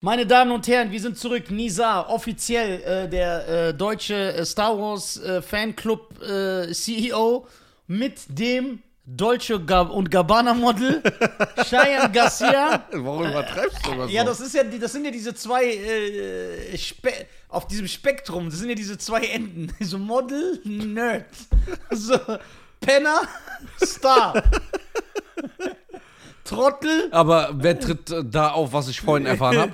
Meine Damen und Herren, wir sind zurück. Nisa, offiziell äh, der äh, deutsche äh, Star Wars äh, Fanclub äh, CEO mit dem Dolce Gab und Gabbana Model Cheyenne Garcia. Warum übertreibst du das? Ja, das ist ja, die- das sind ja diese zwei äh, Spe auf diesem Spektrum. Das sind ja diese zwei Enden. So Model, Nerd, so Penner, Star, Trottel. Aber wer tritt da auf, was ich vorhin erfahren habe?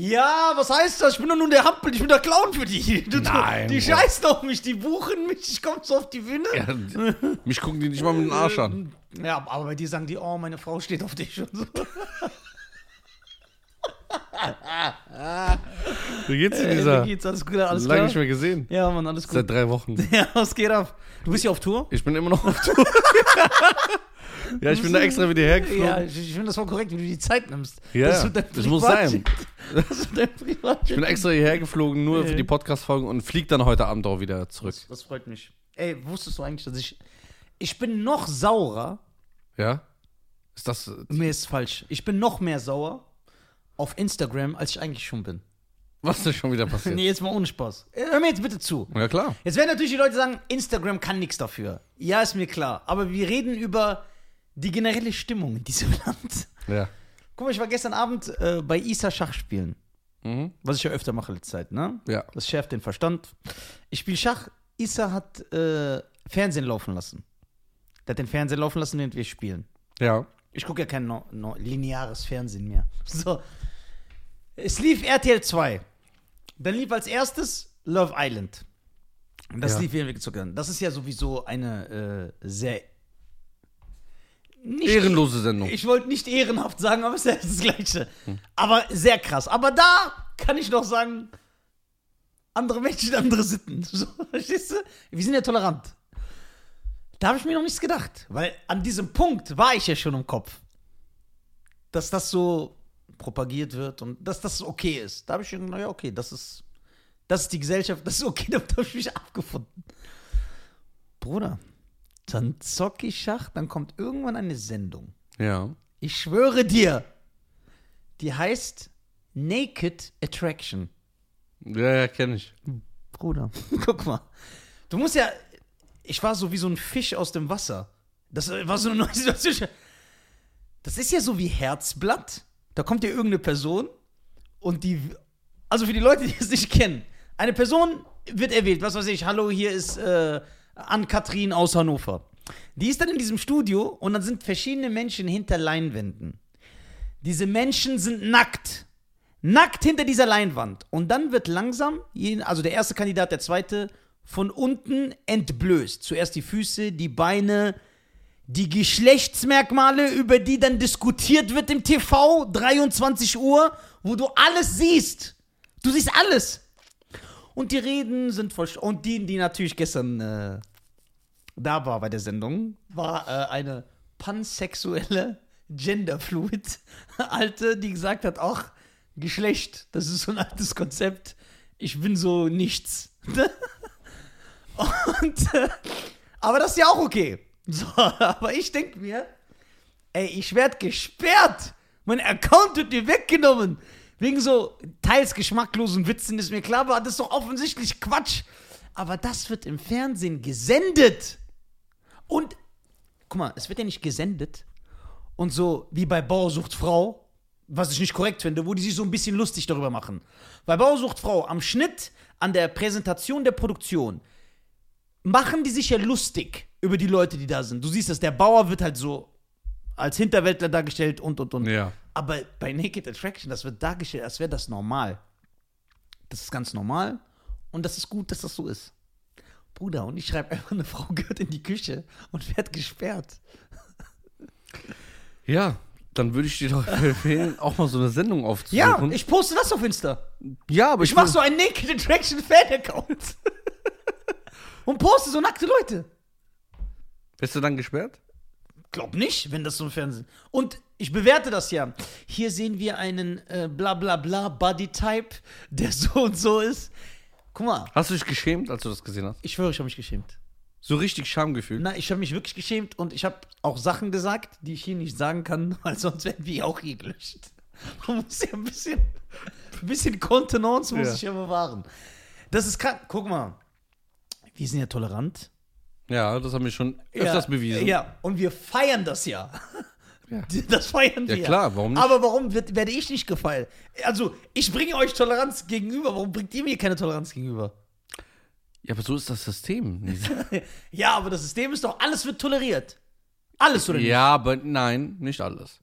Ja, was heißt das? Ich bin doch nur der Hampel, ich bin der Clown für die. Du, Nein, die Bro. scheißen auf mich, die buchen mich, ich komme so auf die Bühne. Ja, mich gucken die nicht mal mit dem Arsch an. Ja, aber bei dir sagen die, oh, meine Frau steht auf dich und so. Wie geht's dir, Wie dieser? geht's? Alles gut, alles Lange klar? nicht mehr gesehen. Ja, Mann, alles gut. Seit drei Wochen. Ja, was geht ab? Du bist ja auf Tour? Ich bin immer noch auf Tour. Ja, ich bin da extra wieder hergeflogen. Ja, ich, ich finde das voll korrekt, wie du die Zeit nimmst. Ja, Das ist das muss sein. Das ist dein Privatjet. Ich bin extra hierher geflogen, nur für die Podcast-Folgen und flieg dann heute Abend auch wieder zurück. das, das freut mich. Ey, wusstest du eigentlich, dass ich. Ich bin noch saurer. Ja? Ist das. Mir ist falsch. Ich bin noch mehr sauer auf Instagram, als ich eigentlich schon bin. Was ist schon wieder passiert? Nee, jetzt mal ohne Spaß. Äh, Hör mir jetzt bitte zu. Ja, klar. Jetzt werden natürlich die Leute sagen, Instagram kann nichts dafür. Ja, ist mir klar. Aber wir reden über die generelle Stimmung in diesem Land. Ja. Guck mal, ich war gestern Abend äh, bei Isa Schach spielen. Mhm. Was ich ja öfter mache letzte Zeit, ne? Ja. Das schärft den Verstand. Ich spiele Schach. Isa hat äh, Fernsehen laufen lassen. Der hat den Fernsehen laufen lassen, während wir spielen. Ja. Ich gucke ja kein no, no, lineares Fernsehen mehr. So. Es lief RTL 2. Dann lief als erstes Love Island. Und das Ja. lief irgendwie zu können. Das ist ja sowieso eine äh, sehr. Nicht Ehrenlose Sendung. ich wollte nicht ehrenhaft sagen, aber es ist das Gleiche. Aber sehr krass. Aber da kann ich noch sagen, andere Menschen, andere Sitten. So, verstehst du? Wir sind ja tolerant. Da habe ich mir noch nichts gedacht. Weil an diesem Punkt war ich ja schon im Kopf. Dass das so propagiert wird und dass das okay ist. Da habe ich schon gedacht, ja, okay, das ist, das ist die Gesellschaft, das ist okay, damit habe ich mich abgefunden. Bruder, dann zock ich Schach, dann kommt irgendwann eine Sendung. Ja. Ich schwöre dir, die heißt Naked Attraction. Ja, ja, kenne ich. Bruder, guck mal. Du musst ja. Ich war so wie so ein Fisch aus dem Wasser. Das war so eine neue Situation. Das ist ja so wie Herzblatt. Da kommt ja irgendeine Person und die. Also für die Leute, die es nicht kennen. Eine Person wird erwählt. Was weiß ich. Hallo, hier ist äh, Ann-Kathrin aus Hannover. Die ist dann in diesem Studio und dann sind verschiedene Menschen hinter Leinwänden. Diese Menschen sind nackt. Nackt hinter dieser Leinwand. Und dann wird langsam, also der erste Kandidat, der zweite, von unten entblößt. Zuerst die Füße, die Beine, die Geschlechtsmerkmale, über die dann diskutiert wird im TV, 23 Uhr, wo du alles siehst. Du siehst alles. Und die Reden sind voll. Und die, die natürlich gestern äh, da war bei der Sendung, war äh, eine pansexuelle, genderfluid Alte, die gesagt hat, ach, Geschlecht, das ist so ein altes Konzept. Ich bin so nichts. Und, äh, aber das ist ja auch okay. So, aber ich denke mir, ey, ich werde gesperrt. Mein Account wird mir weggenommen. Wegen so teils geschmacklosen Witzen ist mir klar, aber das ist doch offensichtlich Quatsch. Aber das wird im Fernsehen gesendet. Und, guck mal, es wird ja nicht gesendet. Und so wie bei Bauersucht Frau, was ich nicht korrekt finde, wo die sich so ein bisschen lustig darüber machen. Bei Bauersucht Frau, am Schnitt, an der Präsentation der Produktion, machen die sich ja lustig über die Leute, die da sind. Du siehst das, der Bauer wird halt so als Hinterwäldler dargestellt und und und. Ja. Aber bei Naked Attraction, das wird dargestellt, als wäre das normal. Das ist ganz normal und das ist gut, dass das so ist. Bruder, und ich schreibe einfach, eine Frau gehört in die Küche und wird gesperrt. Ja, dann würde ich dir doch empfehlen, auch mal so eine Sendung Ja, aufzusuchen. ich poste das auf Insta. ja aber Ich mach so einen Naked Attraction Fan-Account. und poste so nackte Leute. Bist du dann gesperrt? Glaub nicht, wenn das so ein Fernsehen. Und ich bewerte das ja. Hier sehen wir einen äh, bla bla bla Body-Type, der so und so ist. Guck mal, Hast du dich geschämt, als du das gesehen hast? ich schwöre, ich habe mich geschämt. So richtig Schamgefühl? Na, ich habe mich wirklich geschämt und ich habe auch Sachen gesagt, die ich hier nicht sagen kann, weil sonst werden wir auch hier gelöscht. Man muss ja ein bisschen, ein bisschen Kontenance muss Ja. ich ja bewahren. Das ist krank. Guck mal. Wir sind ja tolerant. Ja, das haben wir schon öfters ja, bewiesen. Ja, und wir feiern das ja. Ja. Das feiern wir. Ja, klar, warum nicht? Aber warum wird, werde ich nicht gefeiert? Also, ich bringe euch Toleranz gegenüber. Warum bringt ihr mir keine Toleranz gegenüber? Ja, aber so ist das System. Ja, aber das System ist doch, alles wird toleriert. Alles oder nicht? ja, aber nein, nicht alles.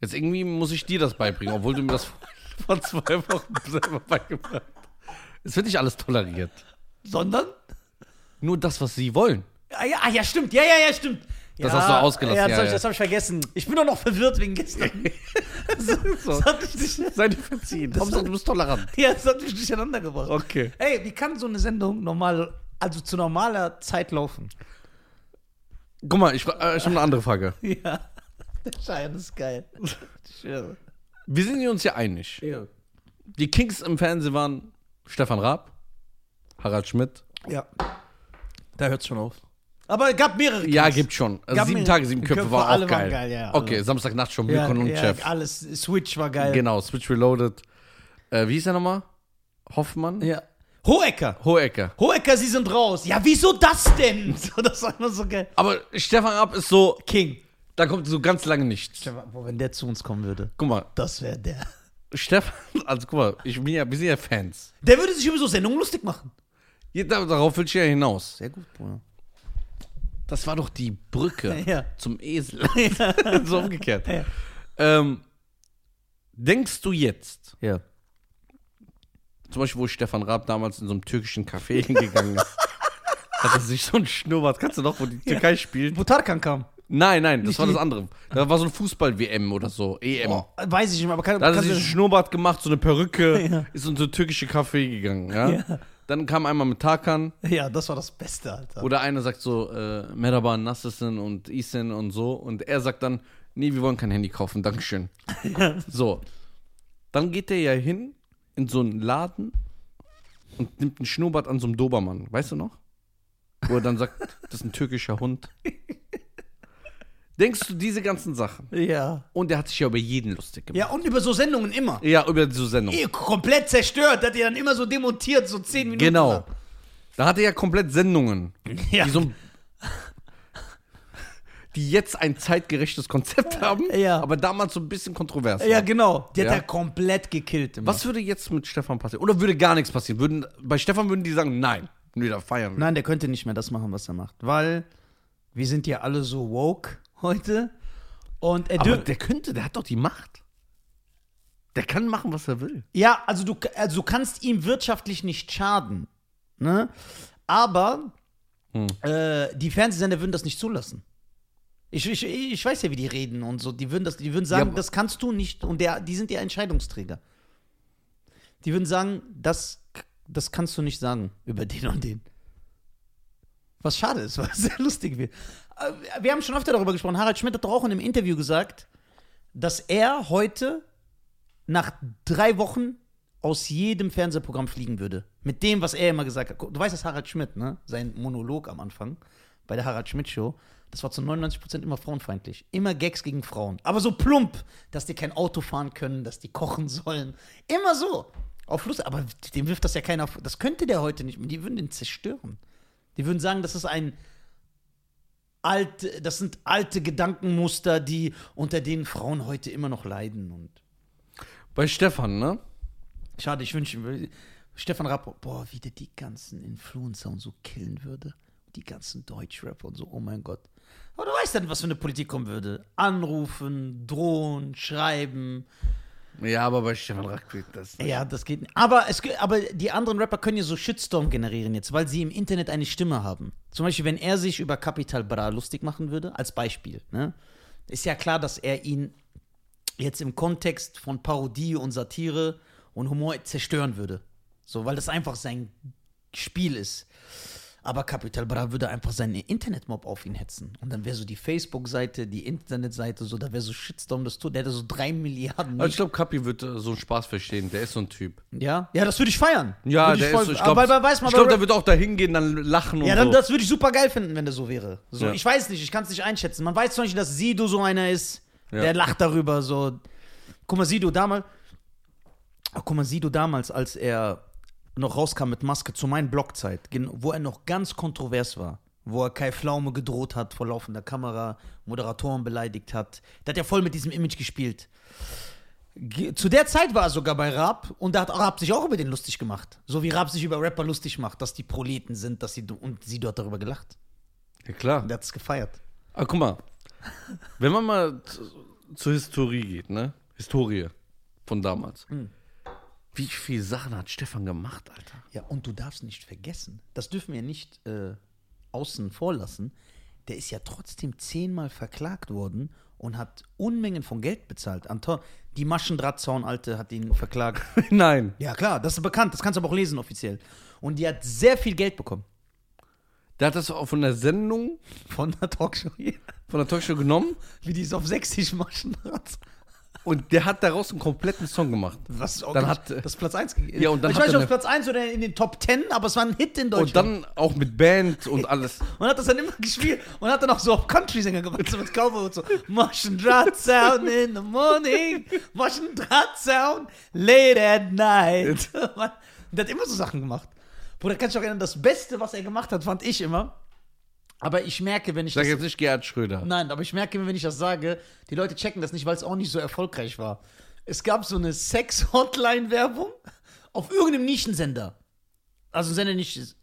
Jetzt irgendwie muss ich dir das beibringen, obwohl du mir das vor zwei Wochen selber beigebracht hast. Es wird nicht alles toleriert. Sondern? Nur das, was sie wollen. Ah ja, ah, ja, stimmt. Ja, ja, ja, stimmt. Das ja, hast du ausgelassen, Ja, das ja, habe ich, ja. hab ich vergessen. Ich bin doch noch verwirrt wegen gestern. So. Das hat mich nicht, Sei dir verziehen. Das- Hauptsache, du bist tolerant. ja, das hat mich durcheinander gebracht. Okay. Ey, wie kann so eine Sendung normal, also zu normaler Zeit laufen? Guck mal, ich, äh, ich habe eine andere Frage. Ja. Der Schein ist geil. Wir sind uns ja einig. Ja. Die Kings im Fernsehen waren Stefan Raab, Harald Schmidt. ja. Da hört's schon auf. Aber es gab mehrere Ja, Kings. gibt schon. Also Gab sieben Tage, sieben Köpfe, Köpfe, war auch geil. waren geil, ja, okay, alle. Samstagnacht schon ja, Milkon und ja, Chef. Alles, Switch war geil. Genau, Switch Reloaded. Äh, wie hieß er nochmal? Hoffmann? Ja. Hohecker. Hohecker. Hohecker, sie sind raus. Ja, wieso das denn? So, das war immer so geil. Aber Stefan Raab ist so, King. da kommt so ganz lange nichts. Boah, wenn der zu uns kommen würde, Guck mal, das wäre der. Stefan, also guck mal, ich bin ja, wir sind ja Fans. Der würde sich über so Sendungen lustig machen. Ja, da- Darauf will ich ja hinaus. Sehr gut, Bruder. Das war doch die Brücke Ja. zum Esel. so umgekehrt. Ja. Ähm, denkst du jetzt, Ja. zum Beispiel, wo Stefan Raab damals in so einem türkischen Café hingegangen ist, hat er sich so ein Schnurrbart, kannst du noch, wo die Türkei spielt? Wo Tarkan kam. Nein, nein, das Nicht war das andere. Da war so ein Fußball-WM oder so, EM. Oh, weiß ich nicht mehr, aber kann, Da hat er sich ein Schnurrbart gemacht, so eine Perücke, ist in so ein türkische Café gegangen, ja? Dann kam einmal mit Tarkan, Ja, das war das Beste, Alter. oder einer sagt so, äh, Merhaba, Nassesin und Isen und so, und er sagt dann, nee, wir wollen kein Handy kaufen, Dankeschön. So. Dann geht der ja hin in so einen Laden und nimmt einen Schnurrbart an so einem Dobermann, weißt du noch? Wo er dann sagt, das ist ein türkischer Hund. Denkst du diese ganzen Sachen? Ja. Und er hat sich ja über jeden lustig gemacht. Ja, und über so Sendungen immer. Ja, über so Sendung. Eh, komplett zerstört, hat er dann immer so demontiert, so zehn Minuten. Genau. lang. Da hat er ja komplett Sendungen, Ja. die so die jetzt ein zeitgerechtes Konzept haben, Ja. aber damals so ein bisschen kontrovers. Ja, waren. genau. Die hat Ja. er komplett gekillt. Immer. Was würde jetzt mit Stefan passieren? Oder würde gar nichts passieren? Würden, bei Stefan würden die sagen, nein, da feiern wir. Nein, der könnte nicht mehr das machen, was er macht. Weil wir sind ja alle so woke heute. Und er Aber der könnte, der hat doch die Macht. Der kann machen, was er will. Ja, also du, also du kannst ihm wirtschaftlich nicht schaden. Ne? Aber Hm. äh, die Fernsehsender würden das nicht zulassen. Ich, ich, ich weiß ja, wie die reden und so. Die würden, das, die würden sagen, Ja, das kannst du nicht. Und der, die sind ja Entscheidungsträger. Die würden sagen, das, das kannst du nicht sagen über den und den. Was schade ist, weil es sehr lustig wird. Äh, Wir haben schon öfter darüber gesprochen. Harald Schmidt hat doch auch in einem Interview gesagt, dass er heute nach drei Wochen aus jedem Fernsehprogramm fliegen würde. Mit dem, was er immer gesagt hat. Du weißt, dass Harald Schmidt, ne? Sein Monolog am Anfang bei der Harald Schmidt Show, das war zu 99% immer frauenfeindlich. Immer Gags gegen Frauen. Aber so plump, dass die kein Auto fahren können, dass die kochen sollen. Immer so. Auf Lust. Aber dem wirft das ja keiner. vor. Das könnte der heute nicht. Die würden den zerstören. Die würden sagen, das ist ein alte, das sind alte Gedankenmuster, die unter denen Frauen heute immer noch leiden. Und Bei Stefan, ne? Schade, ich wünsche mir, Stefan Rapp, boah, wie der die ganzen Influencer und so killen würde. Die ganzen Deutschrapper und so, oh mein Gott. Aber du weißt dann, was für eine Politik kommen würde. Anrufen, drohen, schreiben. Ja, aber bei Stefan geht das. Ja, das geht nicht. Aber, es, aber die anderen Rapper können ja so Shitstorm generieren jetzt, weil sie im Internet eine Stimme haben. Zum Beispiel, wenn er sich über Capital Bra lustig machen würde, als Beispiel, ne? Ist ja klar, dass er ihn jetzt im Kontext von Parodie und Satire und Humor zerstören würde. So, weil das einfach sein Spiel ist. Aber Capital Bra würde einfach seinen Internetmob auf ihn hetzen. Und dann wäre so die Facebook-Seite, die Internetseite, so, da wäre so Shitstorm, das tut. Der hätte so drei Milliarden. Also ich glaube, Kapi wird äh, so einen Spaß verstehen. Der ist so ein Typ. Ja, ja, das würde ich feiern. Ja, Würde der ich voll, ist so. Ich glaube, glaub, der wird auch da hingehen, dann lachen und ja, dann, so. das würde ich super geil finden, wenn der so wäre. So, Ja. Ich weiß nicht, ich kann es nicht einschätzen. Man weiß zum Beispiel, dass Sido so einer ist, Ja. der lacht darüber so. Guck mal, Sido damals. Ach, guck mal, Sido damals, als er noch rauskam mit Maske zu meinen Blogzeit, gen- wo er noch ganz kontrovers war, wo er Kai Pflaume gedroht hat vor laufender Kamera, Moderatoren beleidigt hat. Der hat ja voll mit diesem Image gespielt. Ge- Zu der Zeit war er sogar bei Raab und da hat Raab sich auch über den lustig gemacht. So wie Raab sich über Rapper lustig macht, dass die Proleten sind, dass sie und Sido hat darüber gelacht. Ja, klar. Und er hat es gefeiert. Aber guck mal, wenn man mal zu- zur Historie geht, ne? Historie von damals. Wie viele Sachen hat Stefan gemacht, Alter? Ja, und du darfst nicht vergessen, das dürfen wir nicht äh, außen vor lassen, der ist ja trotzdem zehnmal verklagt worden und hat Unmengen von Geld bezahlt. Anton, die Maschendrahtzaun-Alte hat ihn verklagt. Nein. ja, klar, das ist bekannt, das kannst du aber auch lesen offiziell. Und die hat sehr viel Geld bekommen. Der hat das auch von der Sendung, Von der Talkshow hier. von der Talkshow genommen Wie die ist auf 60 Maschendraht. Und der hat daraus einen kompletten Song gemacht. Was auch Dann hat, das ist Platz 1 gegeben. Ja, und dann ich hat weiß nicht, ob eine- Platz 1 oder in den Top 10, aber es war ein Hit in Und Deutschland. dann auch mit Band und alles. Und hat das dann immer gespielt und hat dann auch so auf Country-Sänger gemacht, so mit Cowboy und so. Maschendraht Sound in the morning, Maschendraht Sound late at night. und der hat immer so Sachen gemacht. Bruder, kannst du dich auch erinnern, das Beste, was er gemacht hat, fand ich immer. Aber ich merke, wenn ich Sag das, jetzt nicht Gerhard Schröder. Nein, aber ich merke, wenn ich das sage, die Leute checken das nicht, weil es auch nicht so erfolgreich war. Es gab so eine Sex-Hotline-Werbung auf irgendeinem Nischensender. Also ein Sender nicht.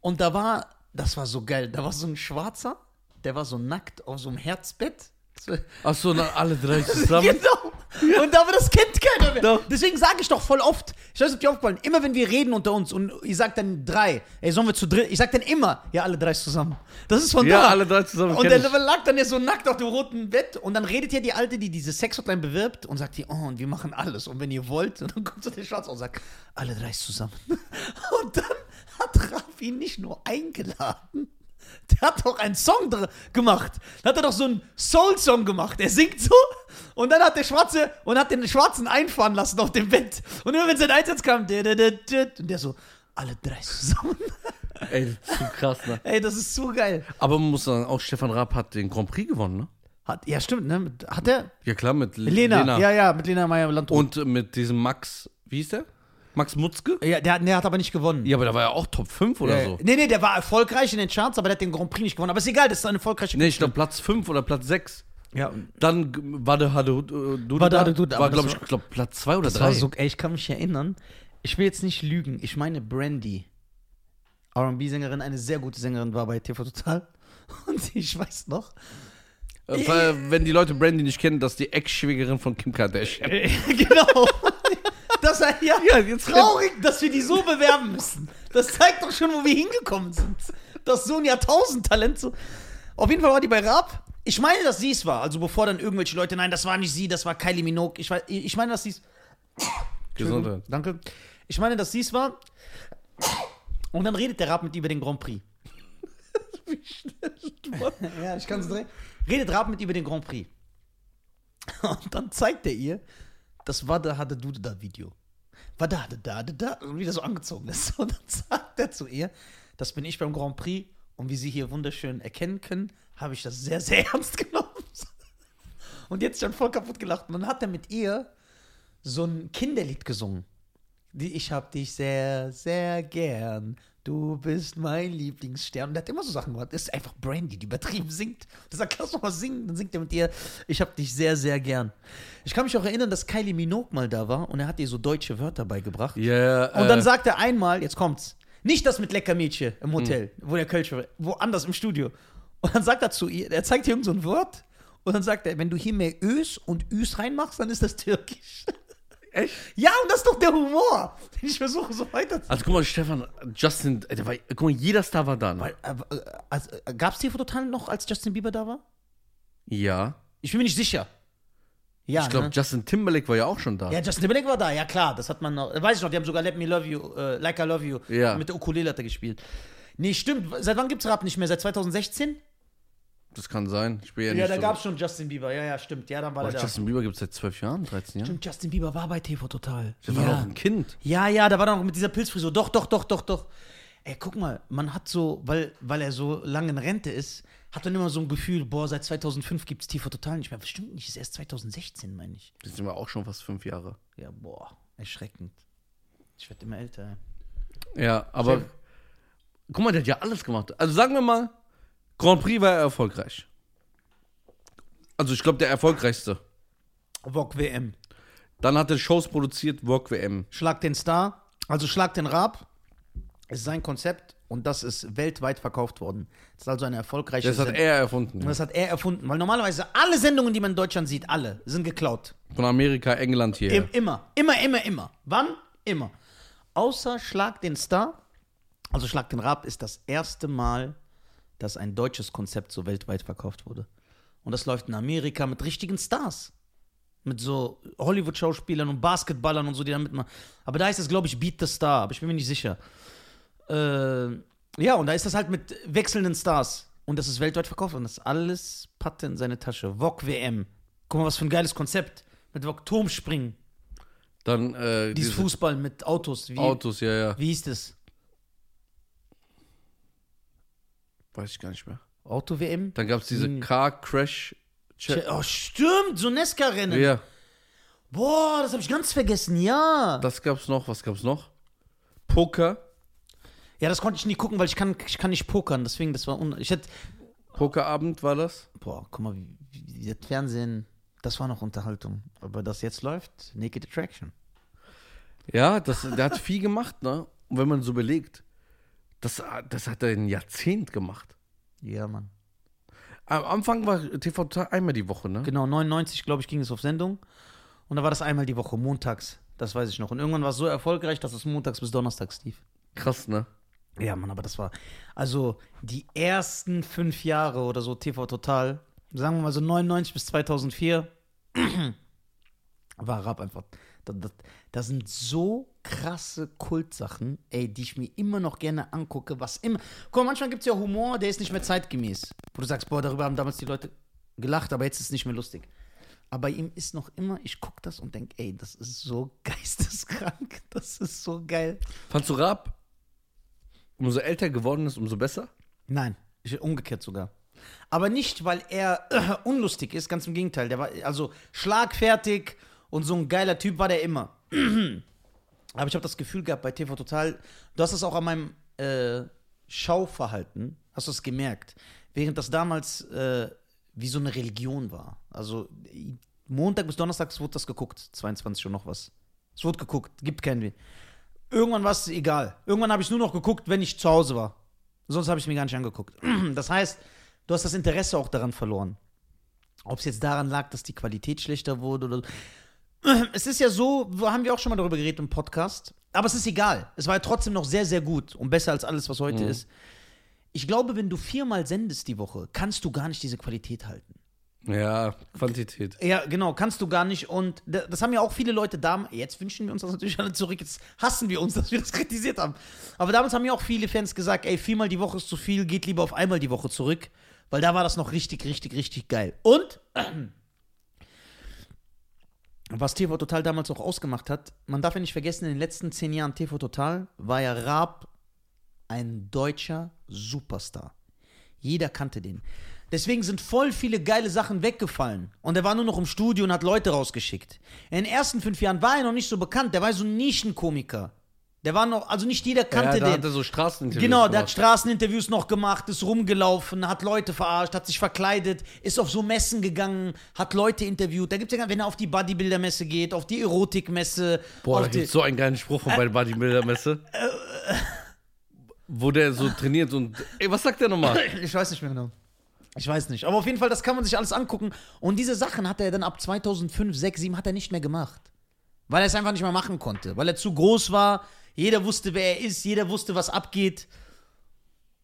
Und da war, das war so geil, da war so ein Schwarzer, der war so nackt auf so einem Herzbett. So- Achso, na, alle drei zusammen. Genau. Und aber das kennt keiner mehr. Doch. Deswegen sage ich doch voll oft, ich weiß nicht, ob dir aufgefallen, immer wenn wir reden unter uns und ich sag dann drei, ey, sollen wir zu dritt, ich sag dann immer, ja, alle drei zusammen. Das ist von Ja, da. alle drei zusammen. Und der ich. lag dann ja so nackt auf dem roten Bett und dann redet hier die Alte, die diese Sexhotline bewirbt und sagt die, oh, und wir machen alles und wenn ihr wollt, und dann kommt so der Schwarz und sagt, alle drei zusammen. Und dann hat Raf ihn nicht nur eingeladen, der hat auch einen Song gemacht. Da hat er doch so einen Soul-Song gemacht. Er singt so und dann hat der Schwarze und hat den Schwarzen einfahren lassen auf dem Bett. Und immer wenn sein Einsatz kam, und der so, alle drei zusammen. Ey, das ist zu krass, ne? Ey, das ist so geil. Aber man muss sagen, auch Stefan Raab hat den Grand Prix gewonnen, ne? Hat, ja, stimmt, ne? Hat er? Ja, klar, mit Lena. Ja, ja, mit Lena Meyer-Landrut. Und mit diesem Max, wie hieß der? Max Mutzke? Ja, der, hat- der hat aber nicht gewonnen. Ja, aber der war ja auch Top 5 oder Ja, so. Nee, nee, der war erfolgreich in den Charts, aber der hat den Grand Prix nicht gewonnen. Aber ist egal, das ist eine erfolgreiche Nee, ich glaube Platz 5 oder Platz 6. Ja, Dann war der Hade Duda, Wade Duda, war, aber glaube ich, war- glaub, Platz 2 oder das war 3. so, ey, ich kann mich erinnern. Ich will jetzt nicht lügen. Ich meine, Brandy, R&B-Sängerin, eine sehr gute Sängerin, war bei TV Total. Und ich weiß noch, Äh, wenn die Leute Brandy nicht kennen, das ist die Ex-Schwägerin von Kim Kardashian. äh, genau. War ja, Ja, jetzt traurig, dass wir die so bewerben müssen. Das zeigt doch schon, wo wir hingekommen sind. Das ist so ein Jahrtausend-Talent. So. Auf jeden Fall war die bei Raab. Ich meine, dass sie es war. Also bevor dann irgendwelche Leute, nein, das war nicht sie, das war Kylie Minogue. Ich, weiß- ich meine, dass sie es. Gesundheit. Danke. Ich meine, dass sie es war. Und dann redet der Raab mit ihr über den Grand Prix. ja, ich kann es drehen. Redet Raab mit ihr über den Grand Prix. Und dann zeigt er ihr das Wada hatte du da Video. Da, da, da, und wie der so angezogen ist. Und dann sagt er zu ihr, das bin ich beim Grand Prix und wie Sie hier wunderschön erkennen können, habe ich das sehr, sehr ernst genommen. Und jetzt schon voll kaputt gelacht. Und dann hat er mit ihr so ein Kinderlied gesungen. Ich hab dich sehr, sehr gern. Du bist mein Lieblingsstern. Und der hat immer so Sachen gemacht. Das ist einfach Brandy, die übertrieben singt. Der sagt, lass doch mal singen. Dann singt er mit ihr, ich hab dich sehr, sehr gern. Ich kann mich auch erinnern, dass Kylie Minogue mal da war und er hat ihr so deutsche Wörter beigebracht. Ja, Und dann äh, sagt er einmal, jetzt kommt's, nicht das mit Leckermädchen im Hotel, wo der Kölsch war, woanders im Studio. Und dann sagt er zu ihr, er zeigt ihr irgend so ein Wort und dann sagt er, wenn du hier mehr Ös und Üs reinmachst, dann ist das türkisch. Echt? Ja, und das ist doch der Humor, den ich versuche so weiter zu Also guck mal, Stefan, Justin, äh, der war, guck mal, jeder Star war da. Ne? Weil, äh, also, äh, Gab's TV Total noch, als Justin Bieber da war? Ja. Ich bin mir nicht sicher. Ja, Ich glaube, ne? Justin Timberlake war ja auch schon da. Ja, Justin Timberlake war da, ja klar, das hat man noch. Weiß ich noch, die haben sogar Let Me Love You, äh, Like I Love You Ja. mit der Ukulele hat er gespielt. Nee, stimmt. Seit wann gibt's Rap nicht mehr? Seit 2016? Das kann sein. Ich bin ja, Ja, da so. gab's schon Justin Bieber. Ja, ja, stimmt. Ja, dann war Boah, der da. Justin Bieber gibt es seit zwölf Jahren, 13 Jahren. Stimmt, Justin Bieber war bei TV Total. Der war ja. doch ein Kind. ja, ja, da war er noch mit dieser Pilzfrisur. Doch, doch, doch, doch, doch. Ey, guck mal, man hat so, weil, weil er so lange in Rente ist, hat man immer so ein Gefühl, boah, seit 2005 gibt es TV Total nicht mehr. Bestimmt nicht, ist erst 2016, meine ich. Das sind wir auch schon fast fünf Jahre. Ja, boah, erschreckend. Ich werde immer älter. Ja, aber Chef. guck mal, der hat ja alles gemacht. Also sagen wir mal, Grand Prix war er erfolgreich. Also ich glaube, der erfolgreichste. Vogue WM. Dann hat er Shows produziert, Vogue WM. Schlag den Star, also Schlag den Raab, ist sein Konzept und das ist weltweit verkauft worden. Das ist also eine erfolgreiche Das hat Sendung. er erfunden. Und das hat er erfunden, weil normalerweise alle Sendungen, die man in Deutschland sieht, alle, sind geklaut. Von Amerika, England hier. Im, immer, immer, immer, immer. Wann? Immer. Außer Schlag den Star, also Schlag den Raab, ist das erste Mal, dass ein deutsches Konzept so weltweit verkauft wurde. Und das läuft in Amerika mit richtigen Stars. Mit so Hollywood-Schauspielern und Basketballern und so, die da mitmachen. Aber da heißt es, glaube ich, Beat the Star, aber ich bin mir nicht sicher. Äh, ja, und da ist das halt mit wechselnden Stars. Und das ist weltweit verkauft und das ist alles Patte in seine Tasche. VOG WM. Guck mal, was für ein geiles Konzept. Mit VOG Turmspringen. Dann äh, Dieses diese Fußball mit Autos. Wie, Autos, ja, ja. wie hieß das? Weiß ich gar nicht mehr. Auto-WM? Dann gab es diese Hm. Car Crash. Cha- Oh, stimmt, so Nesca-Rennen. Ja, Boah, das habe ich ganz vergessen, ja. das gab's noch. Was gab's noch? Poker. Ja, das konnte ich nie gucken, weil ich kann, ich kann nicht pokern, deswegen, das war un Ich hätte, Pokerabend war das. boah, guck mal, wie, wie das Fernsehen, das war noch Unterhaltung. Aber das jetzt läuft, Naked Attraction. Ja, das, der hat viel gemacht, ne? Und wenn man so überlegt, das, das hat er ein Jahrzehnt gemacht. Ja, Mann. Am Anfang war TV Total einmal die Woche, ne? Genau, 99, glaube ich, ging es auf Sendung. Und da war das einmal die Woche, montags. Das weiß ich noch. Und irgendwann war es so erfolgreich, dass es montags bis donnerstags lief. Krass, ne? Ja, Mann, aber das war. Also, die ersten fünf Jahre oder so TV Total, sagen wir mal so 99 bis 2004, war Rap einfach. Das, das, das sind so krasse Kultsachen, ey, die ich mir immer noch gerne angucke, was immer. Guck mal, manchmal gibt es ja Humor, der ist nicht mehr zeitgemäß. Wo du sagst, boah, darüber haben damals die Leute gelacht, aber jetzt ist es nicht mehr lustig. Aber bei ihm ist noch immer, ich gucke das und denke, ey, das ist so geisteskrank, das ist so geil. Fandst du Rap, umso älter geworden ist, umso besser? Nein, ich, umgekehrt sogar. Aber nicht, weil er äh, unlustig ist, ganz im Gegenteil. Der war also schlagfertig und so ein geiler Typ war der immer. Aber ich habe das Gefühl gehabt bei TV Total, du hast es auch an meinem äh, Schauverhalten, hast du es gemerkt, während das damals äh, wie so eine Religion war. Also Montag bis Donnerstags wurde das geguckt, 22 Uhr noch was. Es wurde geguckt, gibt keinen Weh. Irgendwann war es egal. Irgendwann habe ich nur noch geguckt, wenn ich zu Hause war. Sonst habe ich mir gar nicht angeguckt. Das heißt, du hast das Interesse auch daran verloren. Ob es jetzt daran lag, dass die Qualität schlechter wurde oder so. Es ist ja so, haben wir auch schon mal darüber geredet im Podcast, aber es ist egal. Es war ja trotzdem noch sehr, sehr gut und besser als alles, was heute ist. Ich glaube, wenn du viermal sendest die Woche, kannst du gar nicht diese Qualität halten. Ja, Quantität. Ja, genau, kannst du gar nicht. Und da- das haben ja auch viele Leute damals. Jetzt wünschen wir uns das natürlich alle zurück. Jetzt hassen wir uns, dass wir das kritisiert haben. Aber damals haben ja auch viele Fans gesagt: ey, viermal die Woche ist zu viel, geht lieber auf einmal die Woche zurück. Weil da war das noch richtig, richtig, richtig geil. Und was TV Total damals auch ausgemacht hat, man darf ja nicht vergessen, in den letzten zehn Jahren TV Total war ja Raab ein deutscher Superstar. Jeder kannte den. Deswegen sind voll viele geile Sachen weggefallen. Und er war nur noch im Studio und hat Leute rausgeschickt. In den ersten fünf Jahren war er noch nicht so bekannt. Der war so ein Nischenkomiker. Der war noch, also nicht jeder kannte ja, da den. hat er so Straßeninterviews Genau, der hat gemacht. Straßeninterviews noch gemacht, ist rumgelaufen, hat Leute verarscht, hat sich verkleidet, ist auf so Messen gegangen, hat Leute interviewt. Da gibt es ja, wenn er auf die Bodybuilder-Messe geht, auf die Erotikmesse, Boah, da gibt's so einen geilen Spruch von bei der Bodybuilder-Messe. Wo der so trainiert und. Ey, was sagt der nochmal? Ich weiß nicht mehr genau. Ich weiß nicht. Aber auf jeden Fall, das kann man sich alles angucken. Und diese Sachen hat er dann ab 2005, 6, 7 hat er nicht mehr gemacht. Weil er es einfach nicht mehr machen konnte. Weil er zu groß war. Jeder wusste, wer er ist. Jeder wusste, was abgeht.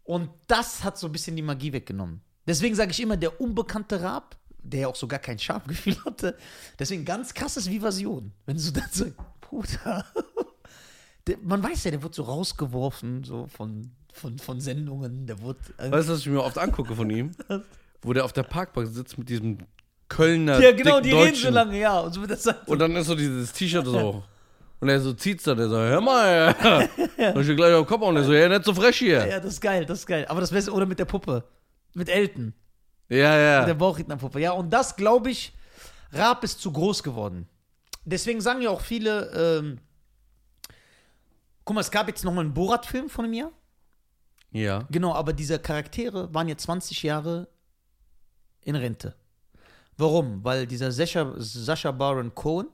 Und das hat so ein bisschen die Magie weggenommen. Deswegen sage ich immer, der unbekannte Raab, der ja auch so gar kein Schamgefühl hatte, deswegen ganz krasses Vivasion. Wenn du dann so, Bruder. Der, man weiß ja, der wird so rausgeworfen, so von, von, von Sendungen. Der wird. Weißt du, was ich mir oft angucke von ihm? Wo der auf der Parkbank sitzt mit diesem Kölner. Ja, genau, die reden so Deutschen. lange, ja. Und so. Und dann ist so dieses T-Shirt so. Und er so zieht's dann, er so, hör mal, ja. Und ich gleich auf den Kopf und er so, ja, nicht so frech hier. Ja, das ist geil, das ist geil. Aber das Beste, oder mit der Puppe. Mit Elton. Ja, ja. Mit der Bauchrednerpuppe. Ja, und das glaube ich, Raab ist zu groß geworden. Deswegen sagen ja auch viele, ähm, guck mal, es gab jetzt nochmal einen Borat-Film von Jahr. Ja. Genau, aber diese Charaktere waren jetzt 20 Jahre in Rente. Warum? Weil dieser Sascha, Sascha Baron Cohen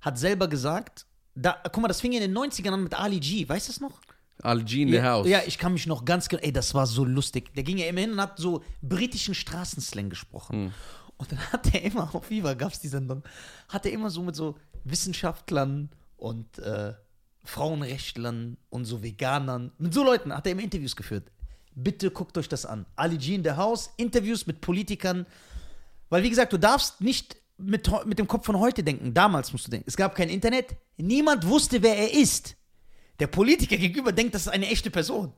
hat selber gesagt, da, guck mal, das fing ja in den 90ern an mit Ali G, weißt du das noch? Al G in the ja, house. Ja, ich kann mich noch ganz genau, ey, das war so lustig. Der ging ja immer hin und hat so britischen Straßenslang gesprochen. Hm. Und dann hat er immer, auf Viva gab es die Sendung, hat er immer so mit so Wissenschaftlern und äh, Frauenrechtlern und so Veganern, mit so Leuten hat er immer Interviews geführt. Bitte guckt euch das an. Ali G in the House, Interviews mit Politikern. Weil, wie gesagt, du darfst nicht mit, mit dem Kopf von heute denken. Damals musst du denken. Es gab kein Internet. Niemand wusste, wer er ist. Der Politiker gegenüber denkt, das ist eine echte Person.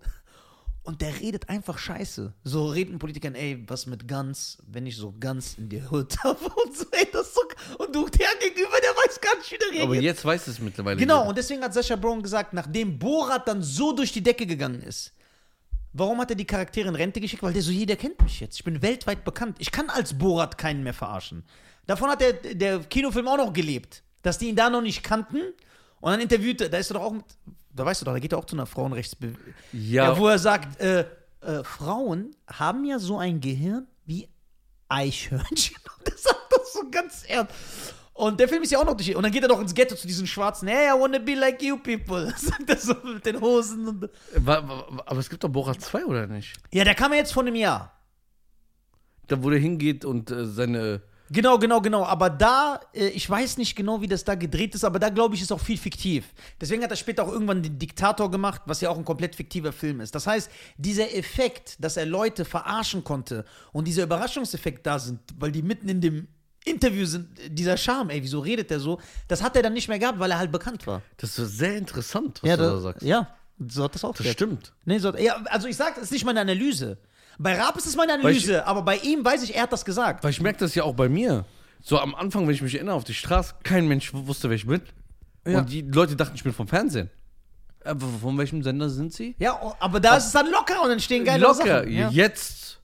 Und der redet einfach scheiße. So reden Politikern, ey, was mit Guns, wenn ich so Guns in die Hood habe und so, ey, das so. Und du, der gegenüber, der weiß gar nicht, wie der reagiert. Aber jetzt weiß es mittlerweile. Genau, jeder. und deswegen hat Sascha Brown gesagt, nachdem Borat dann so durch die Decke gegangen ist, warum hat er die Charaktere in Rente geschickt? Weil der so, jeder kennt mich jetzt. Ich bin weltweit bekannt. Ich kann als Borat keinen mehr verarschen. Davon hat der, der Kinofilm auch noch gelebt, dass die ihn da noch nicht kannten. Und dann interviewt er, da ist er doch auch mit, da weißt du doch, da geht er auch zu einer Frauenrechtsbewegung. Ja. Ja, wo er sagt, äh, äh, Frauen haben ja so ein Gehirn wie Eichhörnchen. Und er sagt das so ganz ernst. Und der Film ist ja auch noch durch. Und dann geht er doch ins Ghetto zu diesen Schwarzen. Hey, I wanna be like you people. Sagt er so mit den Hosen. Und Aber es gibt doch Borat 2, oder nicht? ja, der kam ja jetzt vor einem Jahr. Da, wo der hingeht und äh, seine. Genau, genau, genau. Aber da, äh, ich weiß nicht genau, wie das da gedreht ist, aber da glaube ich, ist auch viel fiktiv. Deswegen hat er später auch irgendwann den Diktator gemacht, was ja auch ein komplett fiktiver Film ist. Das heißt, dieser Effekt, dass er Leute verarschen konnte und dieser Überraschungseffekt da sind, weil die mitten in dem Interview sind, dieser Charme, ey, wieso redet der so? Das hat er dann nicht mehr gehabt, weil er halt bekannt war. Das ist sehr interessant, was du da sagst. ja, so hat das auch Das stimmt. Nee, so, ja, also ich sag, das ist nicht meine Analyse. Bei Raab ist es meine Analyse, aber bei ihm weiß ich, er hat das gesagt. Weil ich merke das ja auch bei mir. So am Anfang, wenn ich mich erinnere, auf die Straße, kein Mensch wusste, wer ich bin. Ja. Und die Leute dachten, ich bin vom Fernsehen. Äh, w- von welchem Sender sind sie? Ja, aber da ist es dann locker und dann stehen geile Locker. Sachen. Ja. Jetzt.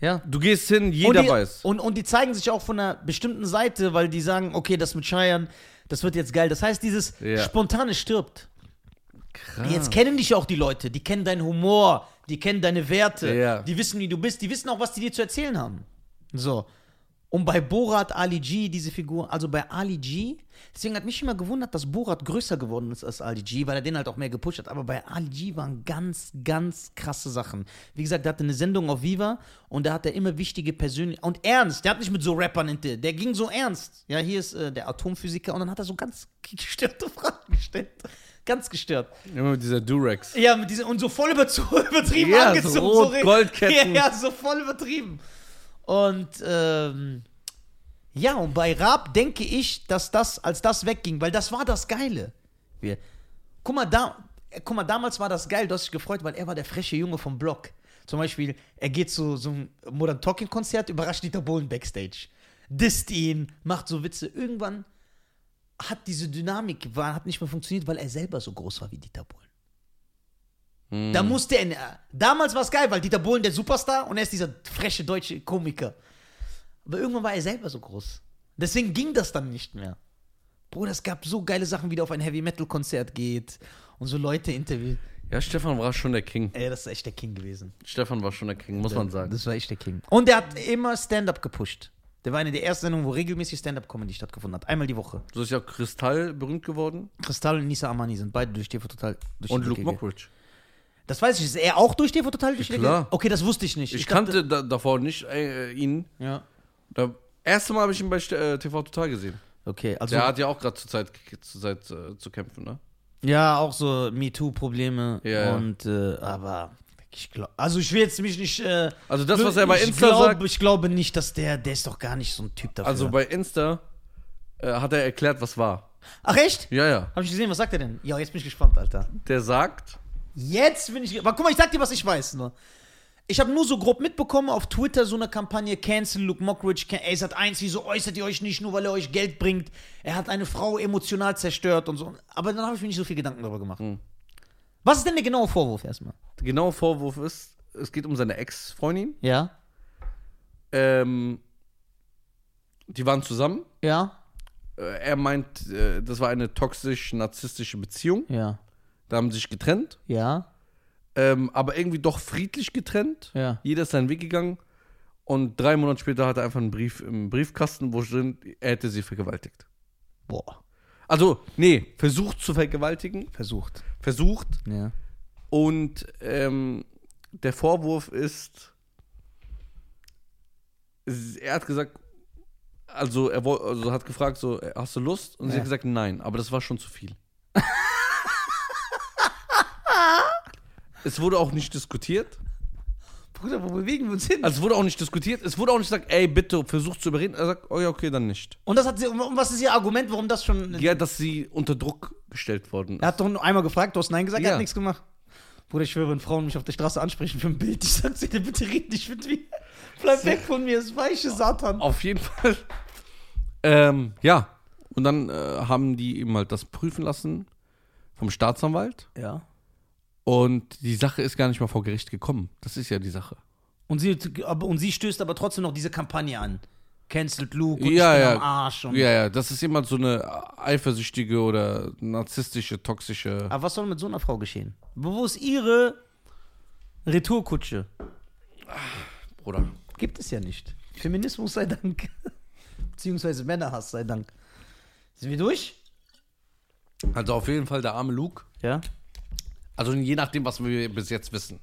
ja. Du gehst hin, Und jeder die, weiß. Und, und die zeigen sich auch von einer bestimmten Seite, weil die sagen, okay, das mit Scheiern, das wird jetzt geil. Das heißt, dieses Ja. Spontane stirbt. Krass. Jetzt kennen dich auch die Leute, die kennen deinen Humor, die kennen deine Werte, Ja. die wissen, wie du bist, die wissen auch, was die dir zu erzählen haben. So. Und bei Borat Ali G, diese Figur, also bei Ali G, deswegen hat mich immer gewundert, dass Borat größer geworden ist als Ali G, weil er den halt auch mehr gepusht hat. Aber bei Ali G waren ganz, ganz krasse Sachen. Wie gesagt, der hatte eine Sendung auf Viva und da hat er immer wichtige Persönlichkeiten. Und ernst, der hat nicht mit so Rappern, inter- der ging so ernst. Ja, hier ist äh, der Atomphysiker und dann hat er so ganz gestörte Fragen gestellt. Ganz gestört. Immer mit dieser Durex. Ja, mit diese, und so voll übertrieben Ja, angezogen. so rot, re- Goldketten. Ja, ja, so voll übertrieben. Und ähm, ja, und bei Raab denke ich, dass das, als das wegging, weil das war das Geile. Wir, guck mal, da, äh, guck mal, damals war das geil, du hast dich gefreut, weil er war der freche Junge vom Block. Zum Beispiel, er geht zu so einem Modern Talking Konzert, überrascht Dieter Bohlen backstage. Disst ihn, macht so Witze. Irgendwann hat diese Dynamik, war, hat nicht mehr funktioniert, weil er selber so groß war wie Dieter Bohlen. Hm. Da musste er. Damals war es geil, weil Dieter Bohlen der Superstar und er ist dieser freche deutsche Komiker. Aber irgendwann war er selber so groß. Deswegen ging das dann nicht mehr. Bruder, es gab so geile Sachen, wie der auf ein Heavy Metal Konzert geht und so Leute interviewt. Ja, Stefan war schon der King. Ey, das ist echt der King gewesen. Stefan war schon der King, muss man sagen. Das war echt der King. Und der hat immer Stand-up gepusht. Der war eine der ersten Sendungen, wo regelmäßig Stand-up-Comedy stattgefunden hat. Einmal die Woche. So ist ja Kristall berühmt geworden. Kristall und Nisa Amani sind beide durch TV Total. Durch Und Luke Mockridge. Das weiß ich. Ist er auch durch TV Total durch Decke? klar. Okay, das wusste ich nicht. Ich, dachte- kannte da, davor nicht äh, ihn. Ja. Da, erste Mal habe ich ihn bei äh, TV Total gesehen. Okay, also. Der hat ja auch gerade zur Zeit, zur Zeit äh, zu kämpfen, ne? Ja, auch so MeToo-Probleme. Ja, ja. Und, äh, aber ich glaube, also ich will jetzt mich nicht. Äh, Also das, was er bei ich Insta glaub, sagt, Ich glaube nicht, dass der, der ist doch gar nicht so ein Typ dafür. also bei Insta äh, hat er erklärt, was war. Ach echt? Ja, ja. Hab ich gesehen, was sagt er denn? Ja, jetzt bin ich gespannt, Alter. Der sagt, Jetzt bin ich. Aber guck mal, ich sag dir, was ich weiß nur. Ich habe nur so grob mitbekommen auf Twitter so eine Kampagne Cancel Luke Mockridge. Ey, Sat 1, wieso äußert ihr euch nicht nur, weil er euch Geld bringt? Er hat eine Frau emotional zerstört und so. Aber dann habe ich mir nicht so viel Gedanken darüber gemacht. Was ist denn der genaue Vorwurf erstmal? Der genaue Vorwurf ist, es geht um seine Ex-Freundin. Ja, Ähm, die waren zusammen. ja, Äh, Er meint, äh, das war eine toxisch-narzisstische Beziehung. ja, Da haben sie sich getrennt. ja, Ähm, aber irgendwie doch friedlich getrennt. ja. Jeder ist seinen Weg gegangen. Und drei Monate später hat er einfach einen Brief im Briefkasten, wo drin, er hätte sie vergewaltigt. Boah, Also, nee, versucht zu vergewaltigen. versucht. Versucht. Ja. Und ähm, der Vorwurf ist, er hat gesagt, also er also hat gefragt, so, hast du Lust? Und sie Ja. hat gesagt, nein, aber das war schon zu viel. es wurde auch nicht diskutiert. Bruder, wo bewegen wir uns hin? Also es wurde auch nicht diskutiert. Es wurde auch nicht gesagt, ey, bitte, versuch zu überreden. Er sagt, oh ja, okay, dann nicht. und das hat sie, und was ist ihr Argument, warum das schon. Ja, dass sie unter Druck gestellt worden Er ist. hat doch nur einmal gefragt, du hast Nein gesagt, er Ja. hat nichts gemacht. Bruder, ich schwöre, wenn Frauen mich auf der Straße ansprechen für ein Bild, ich sag zu dir, bitte red nicht mit mir. Bleib weg von mir, das weiche Satan. Auf jeden Fall. Ähm, ja. Und dann äh, haben die ihm halt das prüfen lassen vom Staatsanwalt. Ja. Und die Sache ist gar nicht mal vor Gericht gekommen. Das ist ja die Sache. Und sie, und sie stößt aber trotzdem noch diese Kampagne an. Cancelled Luke und Ja, ich bin ja. am Arsch. Und, Ja, ja, das ist immer so eine eifersüchtige oder narzisstische, toxische. Aber was soll mit so einer Frau geschehen? Wo wo ist ihre Retourkutsche? Bruder. Gibt es ja nicht. Feminismus sei Dank. Beziehungsweise Männerhass sei Dank. Sind wir durch? Also auf jeden Fall der arme Luke. Ja. Also je nachdem, was wir bis jetzt wissen.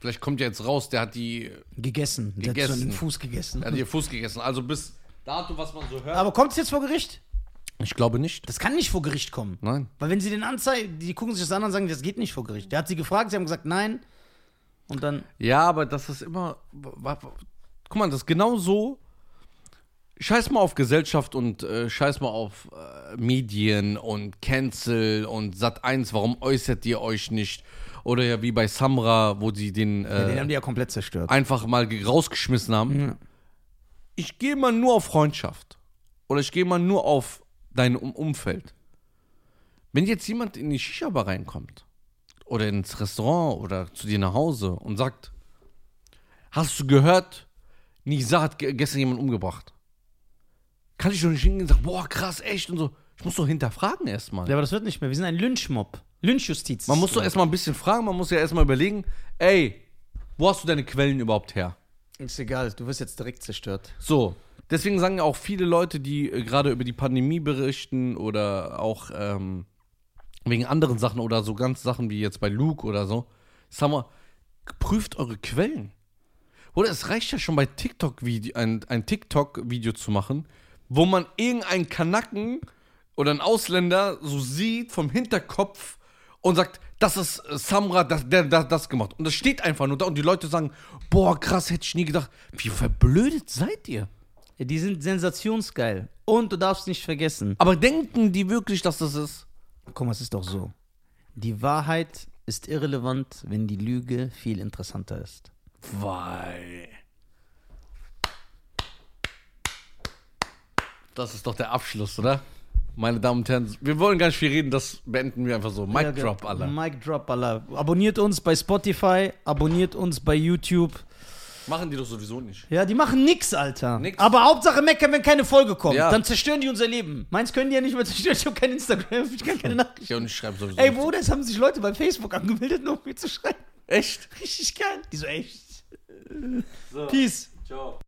Vielleicht kommt ja jetzt raus, der hat die, Gegessen. Der hat so Gegessen. einen Fuß gegessen. der hat ihr Fuß gegessen. Also bis dato, was man so hört. Aber kommt es jetzt vor Gericht? Ich glaube nicht. Das kann nicht vor Gericht kommen. Nein. Weil wenn sie den anzeigen, die gucken sich das an und sagen, das geht nicht vor Gericht. Der hat sie gefragt, sie haben gesagt nein. Und dann, Ja, aber das ist immer. Guck mal, das ist genau so. Scheiß mal auf Gesellschaft und äh, scheiß mal auf äh, Medien und Cancel und Sat 1, warum äußert ihr euch nicht? Oder ja, wie bei Samra, wo sie den, ja, den äh, haben die ja komplett zerstört. einfach mal ge- rausgeschmissen haben. Ja. Ich gehe mal nur auf Freundschaft. Oder ich gehe mal nur auf dein um Umfeld. Wenn jetzt jemand in die Shisha-Bar reinkommt oder ins Restaurant oder zu dir nach Hause und sagt, hast du gehört, Nisa hat ge gestern jemanden umgebracht. Kann ich doch nicht hingehen und sagen, boah, krass, echt und so. Ich muss doch hinterfragen erstmal. Ja, aber das wird nicht mehr. Wir sind ein Lynchmob. Lynchjustiz. Man muss doch erstmal ein bisschen fragen, man muss ja erstmal überlegen, ey, wo hast du deine Quellen überhaupt her? Ist egal, du wirst jetzt direkt zerstört. So, deswegen sagen ja auch viele Leute, die äh, gerade über die Pandemie berichten oder auch ähm, wegen anderen Sachen oder so ganz Sachen wie jetzt bei Luke oder so, sagen wir, prüft eure Quellen. Oder es reicht ja schon bei TikTok -Video, ein, ein TikTok-Video zu machen, wo man irgendeinen Kanacken oder einen Ausländer so sieht vom Hinterkopf und sagt, das ist äh, Samra, das, der, der das gemacht. Und das steht einfach nur da und die Leute sagen, boah, krass, hätte ich nie gedacht. Wie verblödet seid ihr? Ja, die sind sensationsgeil. Und du darfst nicht vergessen. Aber denken die wirklich, dass das ist? Mal, es ist doch so. Die Wahrheit ist irrelevant, wenn die Lüge viel interessanter ist. Weil. Das ist doch der Abschluss, oder? Meine Damen und Herren, wir wollen gar nicht viel reden, das beenden wir einfach so. Mic Ja, Drop, Alter. Mic Drop, Allah. Abonniert uns bei Spotify, abonniert uns bei YouTube. Machen die doch sowieso nicht. Ja, die machen nix, Alter. Nix. Aber Hauptsache meckern, wenn keine Folge kommt. Ja. Dann zerstören die unser Leben. Meins können die ja nicht mehr zerstören. Ich habe kein Instagram, ich kann keine Nachrichten. Ich und ich schreibe sowieso Ey. Bruder, es haben sich Leute bei Facebook angemeldet, nur um mir zu schreiben. Echt? Richtig geil. Die so, echt. So. Peace. Ciao.